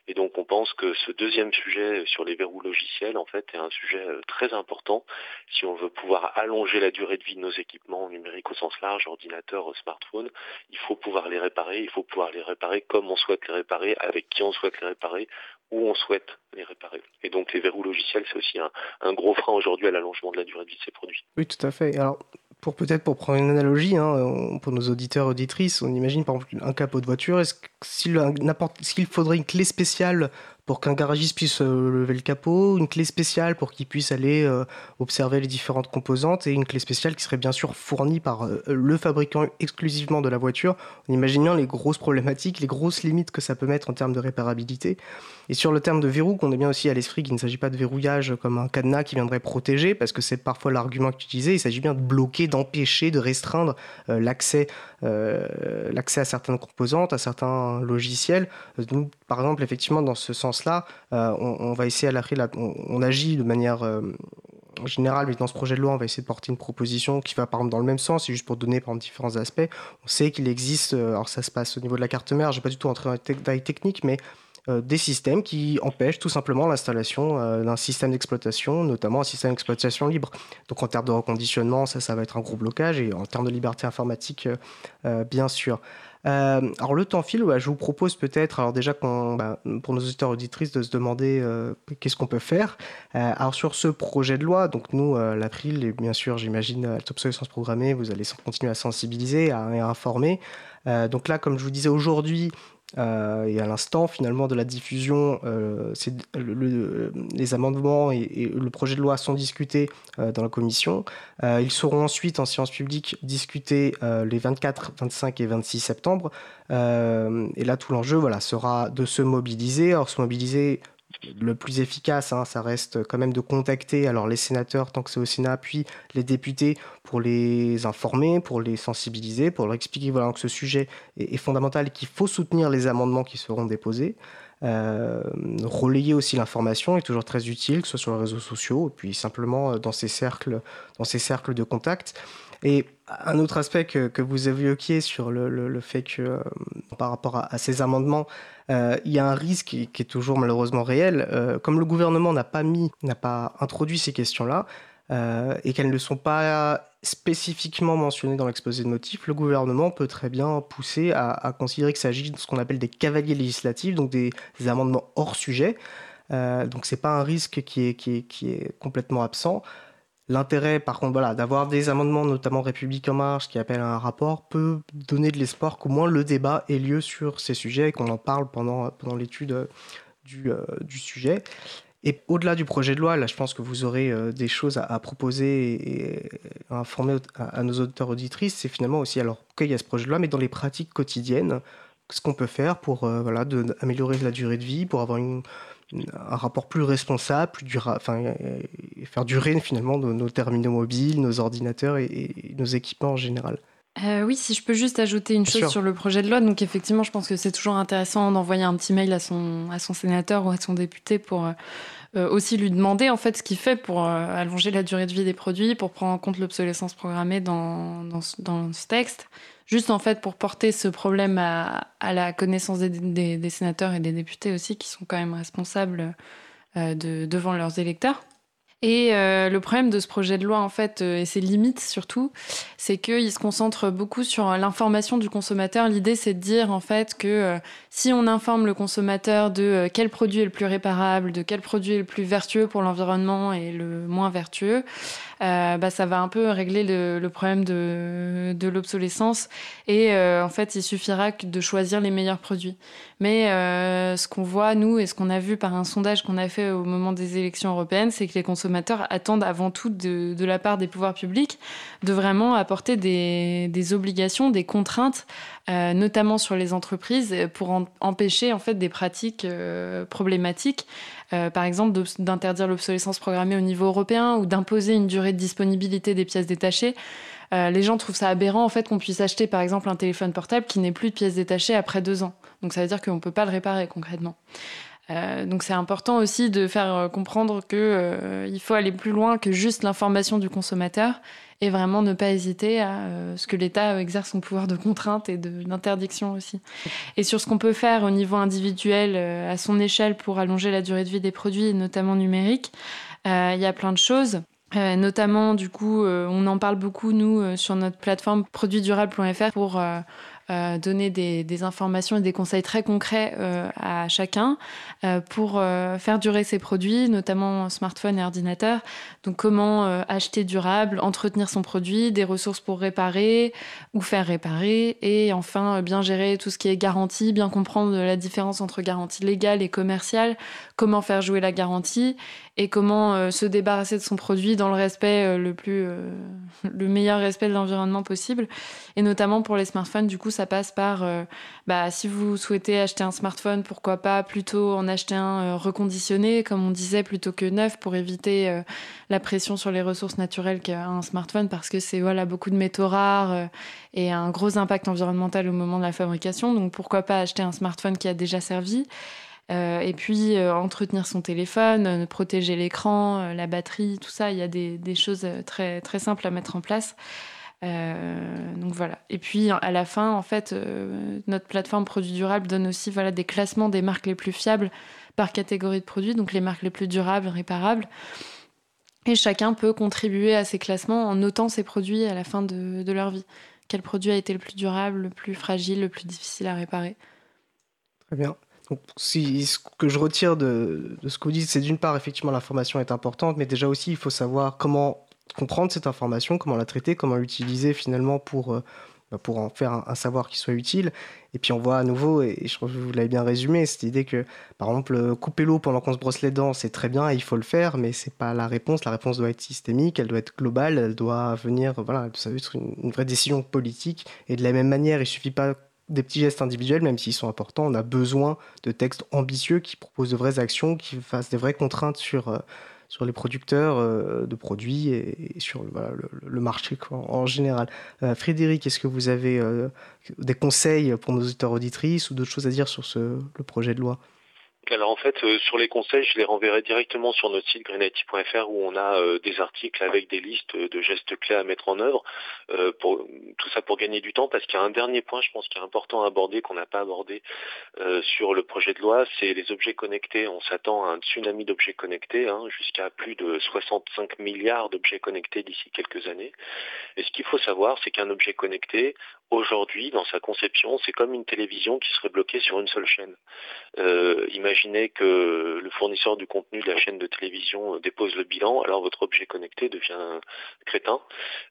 Et donc on pense que ce deuxième sujet sur les verrous logiciels, en fait, est un sujet euh, très important si on veut pouvoir allonger la durée de vie de nos équipements numériques au sens large, ordinateurs, smartphones. Il faut pouvoir les réparer, il faut pouvoir les réparer comme on souhaite les réparer, avec qui on souhaite les réparer, où on souhaite les réparer. Et donc les verrous logiciels, c'est aussi un, un gros frein aujourd'hui à l'allongement de la durée de vie de ces produits. Oui, tout à fait. Alors, pour peut-être pour prendre une analogie, hein, pour nos auditeurs auditrices, on imagine par exemple un capot de voiture. Est-ce qu'il faudrait une clé spéciale pour qu'un garagiste puisse euh, lever le capot, une clé spéciale pour qu'il puisse aller euh, observer les différentes composantes et une clé spéciale qui serait bien sûr fournie par euh, le fabricant exclusivement de la voiture. On imagine bien les grosses problématiques, les grosses limites que ça peut mettre en termes de réparabilité. Et sur le terme de verrou, qu'on a bien aussi à l'esprit qu'il ne s'agit pas de verrouillage comme un cadenas qui viendrait protéger, parce que c'est parfois l'argument que il s'agit bien de bloquer, d'empêcher, de restreindre l'accès à certaines composantes, à certains logiciels. Par exemple, effectivement, dans ce sens là euh, on, va essayer à la, on, agit de manière euh, générale, mais dans ce projet de loi, on va essayer de porter une proposition qui va par exemple dans le même sens, et juste pour donner par différents aspects. On sait qu'il existe, euh, alors ça se passe au niveau de la carte mère, je vais pas du tout entrer dans les détails techniques, mais des systèmes qui empêchent tout simplement l'installation d'un système d'exploitation, notamment un système d'exploitation libre. Donc en termes de reconditionnement, ça, ça va être un gros blocage, et en termes de liberté informatique, bien sûr. Euh, alors le temps file, je vous propose peut-être, alors déjà bah, pour nos auditeurs auditrices, de se demander euh, qu'est-ce qu'on peut faire. Euh, alors sur ce projet de loi, donc nous, l'April, et bien sûr j'imagine à l'obsolescence programmée, vous allez continuer à sensibiliser, à, à informer. donc là, comme je vous disais aujourd'hui, euh, et à l'instant finalement de la diffusion, euh, les amendements et, le projet de loi sont discutés euh, dans la commission. ils seront ensuite en séance publique discutés les 24, 25 et 26 septembre. et là, tout l'enjeu voilà, sera de se mobiliser. Se mobiliser le plus efficace, hein, ça reste quand même de contacter alors les sénateurs tant que c'est au Sénat, puis les députés pour les informer, pour les sensibiliser, pour leur expliquer voilà, que ce sujet est, fondamental et qu'il faut soutenir les amendements qui seront déposés. Euh, relayer aussi l'information est toujours très utile, que ce soit sur les réseaux sociaux, et puis simplement euh, dans ces cercles, dans ces cercles de contact. Et un autre aspect que, que vous évoquiez sur le, le, fait que euh, par rapport à, ces amendements, euh, il y a un risque qui, est toujours malheureusement réel. Euh, comme le gouvernement n'a pas mis, n'a pas introduit ces questions-là, et qu'elles ne sont pas spécifiquement mentionnées dans l'exposé de motifs, le gouvernement peut très bien pousser à, considérer qu'il s'agit de ce qu'on appelle des cavaliers législatifs, donc des, des amendements hors sujet. donc c'est pas un risque qui est, qui est, qui est complètement absent. L'intérêt, par contre, voilà, d'avoir des amendements, notamment République en marche, qui appellent à un rapport, peut donner de l'espoir qu'au moins le débat ait lieu sur ces sujets et qu'on en parle pendant, pendant l'étude euh, du, euh, du, sujet. Et au-delà du projet de loi, là, je pense que vous aurez euh, des choses à, proposer et, à informer à, nos auditeurs auditrices. C'est finalement aussi, alors, qu'il y a ce projet de loi, mais dans les pratiques quotidiennes, ce qu'on peut faire pour voilà, améliorer la durée de vie, pour avoir une un rapport plus responsable, plus durable, enfin, faire durer finalement nos, terminaux mobiles, nos ordinateurs et, nos équipements en général. Euh, oui, si je peux juste ajouter une chose sur le projet de loi. Donc effectivement, je pense que c'est toujours intéressant d'envoyer un petit mail à son, à son sénateur ou à son député pour euh, aussi lui demander en fait ce qu'il fait pour euh, allonger la durée de vie des produits, pour prendre en compte l'obsolescence programmée dans, dans, dans, ce texte juste en fait pour porter ce problème à, la connaissance des, sénateurs et des députés aussi, qui sont quand même responsables euh, de, devant leurs électeurs. Et euh, le problème de ce projet de loi, en fait, euh, et ses limites surtout, c'est qu'il se concentre beaucoup sur l'information du consommateur. L'idée, c'est de dire, en fait, que si on informe le consommateur de quel produit est le plus réparable, de quel produit est le plus vertueux pour l'environnement et le moins vertueux, euh, bah, ça va un peu régler le, le problème de, de l'obsolescence. Et euh, en fait, il suffira de choisir les meilleurs produits. Mais euh, ce qu'on voit, nous, et ce qu'on a vu par un sondage qu'on a fait au moment des élections européennes, c'est que les consommateurs attendent avant tout de, de la part des pouvoirs publics de vraiment apporter des, des obligations, des contraintes euh, notamment sur les entreprises, pour empêcher en fait des pratiques euh, problématiques. Euh, par exemple, d'interdire l'obsolescence programmée au niveau européen ou d'imposer une durée de disponibilité des pièces détachées. les gens trouvent ça aberrant en fait qu'on puisse acheter par exemple un téléphone portable qui n'est plus de pièces détachées après deux ans. Donc ça veut dire qu'on ne peut pas le réparer concrètement. donc c'est important aussi de faire comprendre qu'il faut aller plus loin que juste l'information du consommateur et vraiment ne pas hésiter à euh, ce que l'État exerce son pouvoir de contrainte et d'interdiction aussi. Et sur ce qu'on peut faire au niveau individuel, euh, à son échelle, pour allonger la durée de vie des produits, notamment numériques, euh, il y a plein de choses. notamment, du coup, on en parle beaucoup, nous, sur notre plateforme produitsdurables.fr pour euh, donner des, informations et des conseils très concrets euh, à chacun euh, pour faire durer ses produits, notamment smartphone et ordinateur. Donc comment acheter durable, entretenir son produit, des ressources pour réparer ou faire réparer, et enfin bien gérer tout ce qui est garantie, bien comprendre la différence entre garantie légale et commerciale, comment faire jouer la garantie et comment se débarrasser de son produit dans le respect le plus le meilleur respect de l'environnement possible et notamment pour les smartphones du coup ça passe par, euh, bah, si vous souhaitez acheter un smartphone, pourquoi pas plutôt en acheter un euh, reconditionné, comme on disait, plutôt que neuf, pour éviter euh, la pression sur les ressources naturelles qu'a un smartphone, parce que c'est voilà beaucoup de métaux rares et un gros impact environnemental au moment de la fabrication. Donc pourquoi pas acheter un smartphone qui a déjà servi et puis entretenir son téléphone, protéger l'écran, la batterie, tout ça, il y a des, choses très, très simples à mettre en place. Euh, donc voilà. Et puis à la fin, en fait, euh, notre plateforme Produits Durables donne aussi voilà, des classements des marques les plus fiables par catégorie de produits, donc les marques les plus durables, réparables. Et chacun peut contribuer à ces classements en notant ses produits à la fin de leur vie. quel produit a été le plus durable, le plus fragile, le plus difficile à réparer? Très bien. Donc, ce que je retire de, ce que vous dites, c'est d'une part, effectivement, l'information est importante, mais déjà aussi, il faut savoir comment comprendre cette information, comment la traiter, comment l'utiliser finalement pour, euh, bah, pour en faire un, savoir qui soit utile. Et puis on voit à nouveau, et je trouve que vous l'avez bien résumé, cette idée que, par exemple, euh, couper l'eau pendant qu'on se brosse les dents, c'est très bien, il faut le faire, mais c'est pas la réponse. La réponse doit être systémique, elle doit être globale, elle doit venir, voilà, ça doit être une, une vraie décision politique. Et de la même manière, il suffit pas des petits gestes individuels, même s'ils sont importants, on a besoin de textes ambitieux qui proposent de vraies actions, qui fassent des vraies contraintes sur, euh, sur les producteurs euh, de produits et, sur le, marché en général. Euh, Frédéric, est-ce que vous avez des conseils pour nos auditeurs auditrices ou d'autres choses à dire sur le projet de loi? Alors en fait, euh, sur les conseils, je les renverrai directement sur notre site greenIT.fr où on a euh, des articles avec des listes de gestes clés à mettre en œuvre. Euh, pour, tout ça pour gagner du temps, parce qu'il y a un dernier point, je pense, qui est important à aborder, qu'on n'a pas abordé sur le projet de loi, c'est les objets connectés. On s'attend à un tsunami d'objets connectés, hein, jusqu'à plus de 65 milliards d'objets connectés d'ici quelques années. Et ce qu'il faut savoir, c'est qu'un objet connecté, aujourd'hui, dans sa conception, c'est comme une télévision qui serait bloquée sur une seule chaîne. Euh, imaginez que le fournisseur du contenu de la chaîne de télévision euh, dépose le bilan, alors votre objet connecté devient crétin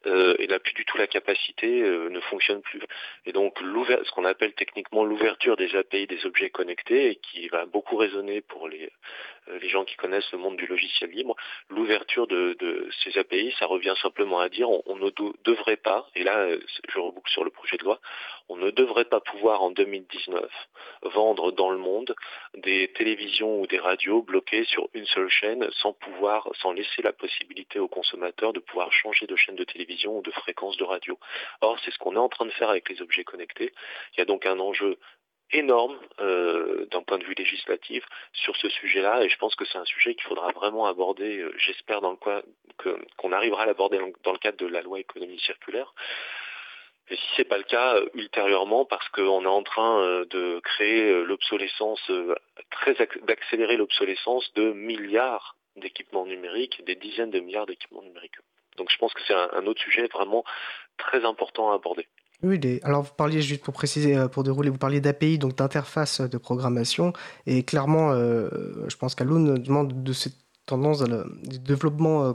euh, et n'a plus du tout la capacité, euh, ne fonctionne plus. Et donc ce qu'on appelle techniquement l'ouverture des API des objets connectés et qui va beaucoup résonner pour les, les gens qui connaissent le monde du logiciel libre, l'ouverture de, ces API, ça revient simplement à dire on, ne devrait pas, et là je reboucle sur le projet de loi, on ne devrait pas pouvoir en 2019 vendre dans le monde des télévisions ou des radios bloquées sur une seule chaîne sans pouvoir, sans laisser la possibilité aux consommateurs de pouvoir changer de chaîne de télévision ou de fréquence de radio. Or, c'est ce qu'on est en train de faire avec les objets connectés. Il y a donc un enjeu énorme euh, d'un point de vue législatif sur ce sujet-là et je pense que c'est un sujet qu'il faudra vraiment aborder, euh, j'espère dans le qu'on arrivera à l'aborder dans, le cadre de la loi économie circulaire. Et si c'est pas le cas euh, ultérieurement, parce qu'on est en train de créer l'obsolescence, très d'accélérer l'obsolescence de milliards d'équipements numériques, des dizaines de milliards d'équipements numériques. Donc je pense que c'est un autre sujet vraiment très important à aborder. Oui, alors vous parliez, juste pour préciser, euh, pour dérouler, vous parliez d'API, donc d'interface de programmation, et clairement, euh, je pense qu'Alun demande de cette tendance du développement euh,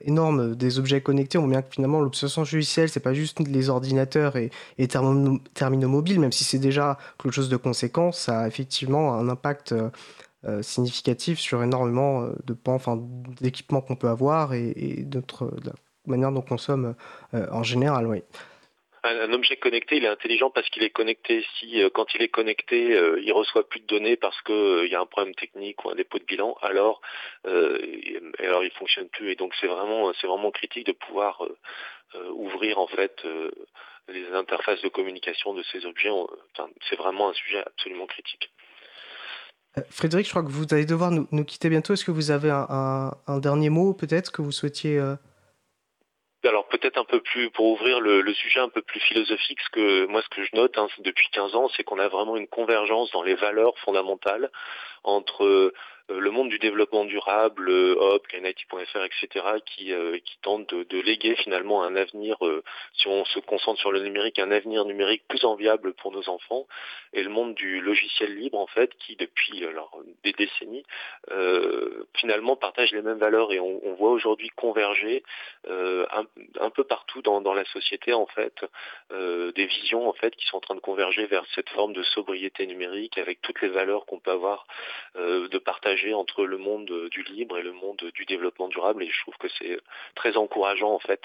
énorme des objets connectés. On voit bien que finalement, l'obsolescence logicielle, c'est pas juste les ordinateurs et, terminaux mobiles, même si c'est déjà quelque chose de conséquent, ça a effectivement un impact significatif sur énormément de enfin, d'équipements qu'on peut avoir et, et la manière dont on consomme en général, oui un, objet connecté, il est intelligent parce qu'il est connecté. Si euh, quand il est connecté, euh, il reçoit plus de données parce qu'il euh, y a un problème technique ou un dépôt de bilan, alors alors il fonctionne plus. Et donc c'est vraiment c'est vraiment critique de pouvoir ouvrir en fait les interfaces de communication de ces objets. c'est vraiment un sujet absolument critique. Frédéric, je crois que vous allez devoir nous, quitter bientôt. Est-ce que vous avez un dernier mot peut-être que vous souhaitiez alors peut-être un peu plus pour ouvrir le, sujet un peu plus philosophique, ce que moi ce que je note hein, depuis 15 ans, c'est qu'on a vraiment une convergence dans les valeurs fondamentales entre le monde du développement durable, Hop, Knighty.fr, etc., qui, euh, qui tente de, léguer finalement un avenir, euh, si on se concentre sur le numérique, un avenir numérique plus enviable pour nos enfants, et le monde du logiciel libre, en fait, qui depuis alors, des décennies, finalement partage les mêmes valeurs, et on, voit aujourd'hui converger un, peu partout dans, dans, la société, en fait, des visions, en fait, qui sont en train de converger vers cette forme de sobriété numérique, avec toutes les valeurs qu'on peut avoir de partage entre le monde du libre et le monde du développement durable et je trouve que c'est très encourageant en fait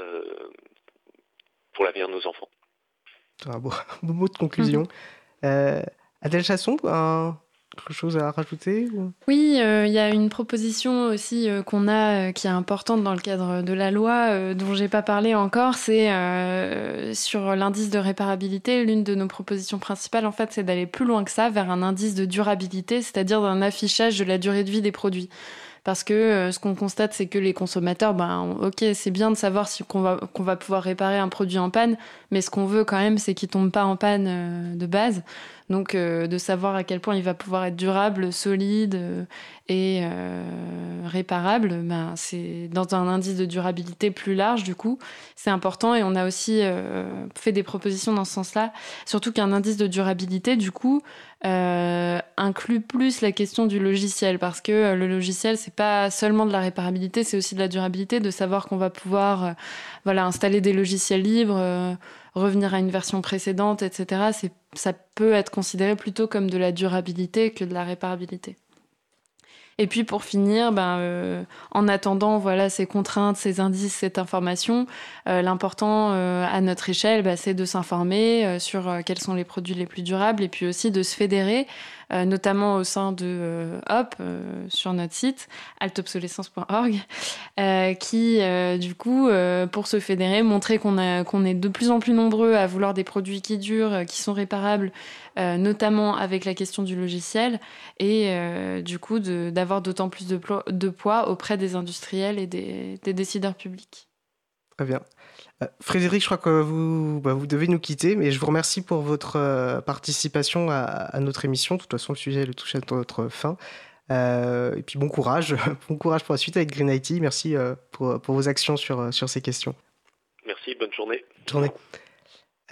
euh, pour l'avenir de nos enfants. Un beau, mot de conclusion. Mhm. Euh, Adèle Chasson, un, quelque chose à rajouter Oui, euh, il y a une proposition aussi euh, qu'on a euh, qui est importante dans le cadre de la loi dont j'ai pas parlé encore, c'est sur l'indice de réparabilité. L'une de nos propositions principales, en fait, c'est d'aller plus loin que ça, vers un indice de durabilité, c'est-à-dire d'un affichage de la durée de vie des produits parce que ce qu'on constate, c'est que les consommateurs, ben, ok, c'est bien de savoir si qu'on va, pouvoir réparer un produit en panne, mais ce qu'on veut quand même, c'est qu'il tombe pas en panne de base. Donc de savoir à quel point il va pouvoir être durable, solide et réparable, ben, c'est dans un indice de durabilité plus large du coup, c'est important. Et on a aussi fait des propositions dans ce sens-là, surtout qu'un indice de durabilité du coup euh, inclut plus la question du logiciel. Parce que euh, le logiciel c'est pas seulement de la réparabilité c'est aussi de la durabilité de savoir qu'on va pouvoir euh, installer des logiciels libres revenir à une version précédente etc ça peut être considéré plutôt comme de la durabilité que de la réparabilité. Et puis pour finir, ben, euh, en attendant voilà ces contraintes, ces indices, cette information, euh, l'important euh, à notre échelle, ben, c'est de s'informer sur quels sont les produits les plus durables et puis aussi de se fédérer euh, notamment au sein de euh, HOP euh, sur notre site altobsolescence.org, qui du coup, pour se fédérer, montrer qu'on est de plus en plus nombreux à vouloir des produits qui durent, qui sont réparables, notamment avec la question du logiciel, et du coup d'avoir d'autant plus de, de, poids auprès des industriels et des, des décideurs publics. Très bien. Euh, Frédéric, je crois que vous, bah, vous devez nous quitter, mais je vous remercie pour votre euh, participation à, notre émission. De toute façon, le sujet le touche à notre fin. Euh, et puis bon courage, bon courage pour la suite avec Green IT. Merci pour, pour, vos actions sur, sur ces questions. Merci, bonne journée. Bonne journée.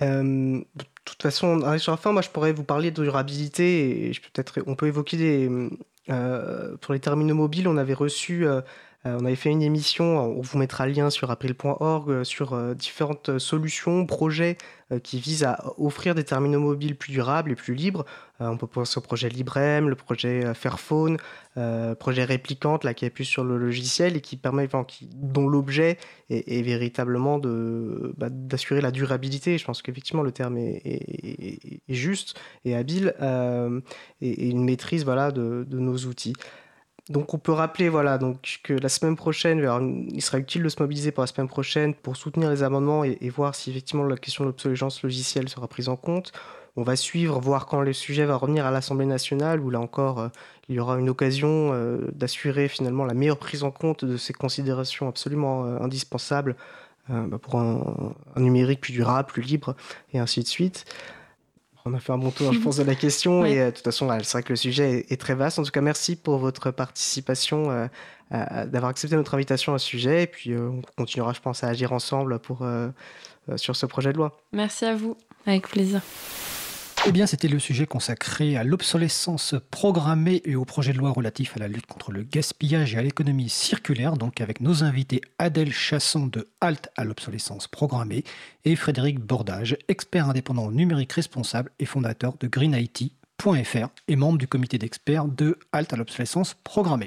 de toute façon, on arrive sur la fin. Moi, je pourrais vous parler de durabilité et peut-être on peut évoquer des, pour les terminaux mobiles. On avait reçu on avait fait une émission, on vous mettra le lien sur april.org, euh, sur euh, différentes solutions, projets qui visent à offrir des terminaux mobiles plus durables et plus libres. on peut penser au projet Librem, le projet Fairphone, le projet Réplicante, là, qui appuie sur le logiciel et qui permet, dont l'objet est, véritablement bah, d'assurer la durabilité. Je pense qu'effectivement le terme est, juste et habile et, une maîtrise voilà, de nos outils. Donc on peut rappeler voilà, donc, que la semaine prochaine, il sera utile de se mobiliser pour la semaine prochaine pour soutenir les amendements et, voir si effectivement la question de l'obsolescence logicielle sera prise en compte. On va suivre, voir quand le sujet va revenir à l'Assemblée nationale, où là encore, euh, il y aura une occasion euh, d'assurer finalement la meilleure prise en compte de ces considérations absolument euh, indispensables bah, pour un, numérique plus durable, plus libre, et ainsi de suite. On a fait un bon tour, je pense, de la question. Et euh, de toute façon, c'est vrai que le sujet est, très vaste. En tout cas, merci pour votre participation, euh, d'avoir accepté notre invitation à ce sujet. Et puis, euh, on continuera, je pense, à agir ensemble pour, sur ce projet de loi. Merci à vous. Avec plaisir. Eh bien, c'était le sujet consacré à l'obsolescence programmée et au projet de loi relatif à la lutte contre le gaspillage et à l'économie circulaire, donc avec nos invités Adèle Chasson de Halte à l'obsolescence programmée et Frédéric Bordage, expert indépendant numérique responsable et fondateur de GreenIT.fr et membre du comité d'experts de Halte à l'obsolescence programmée.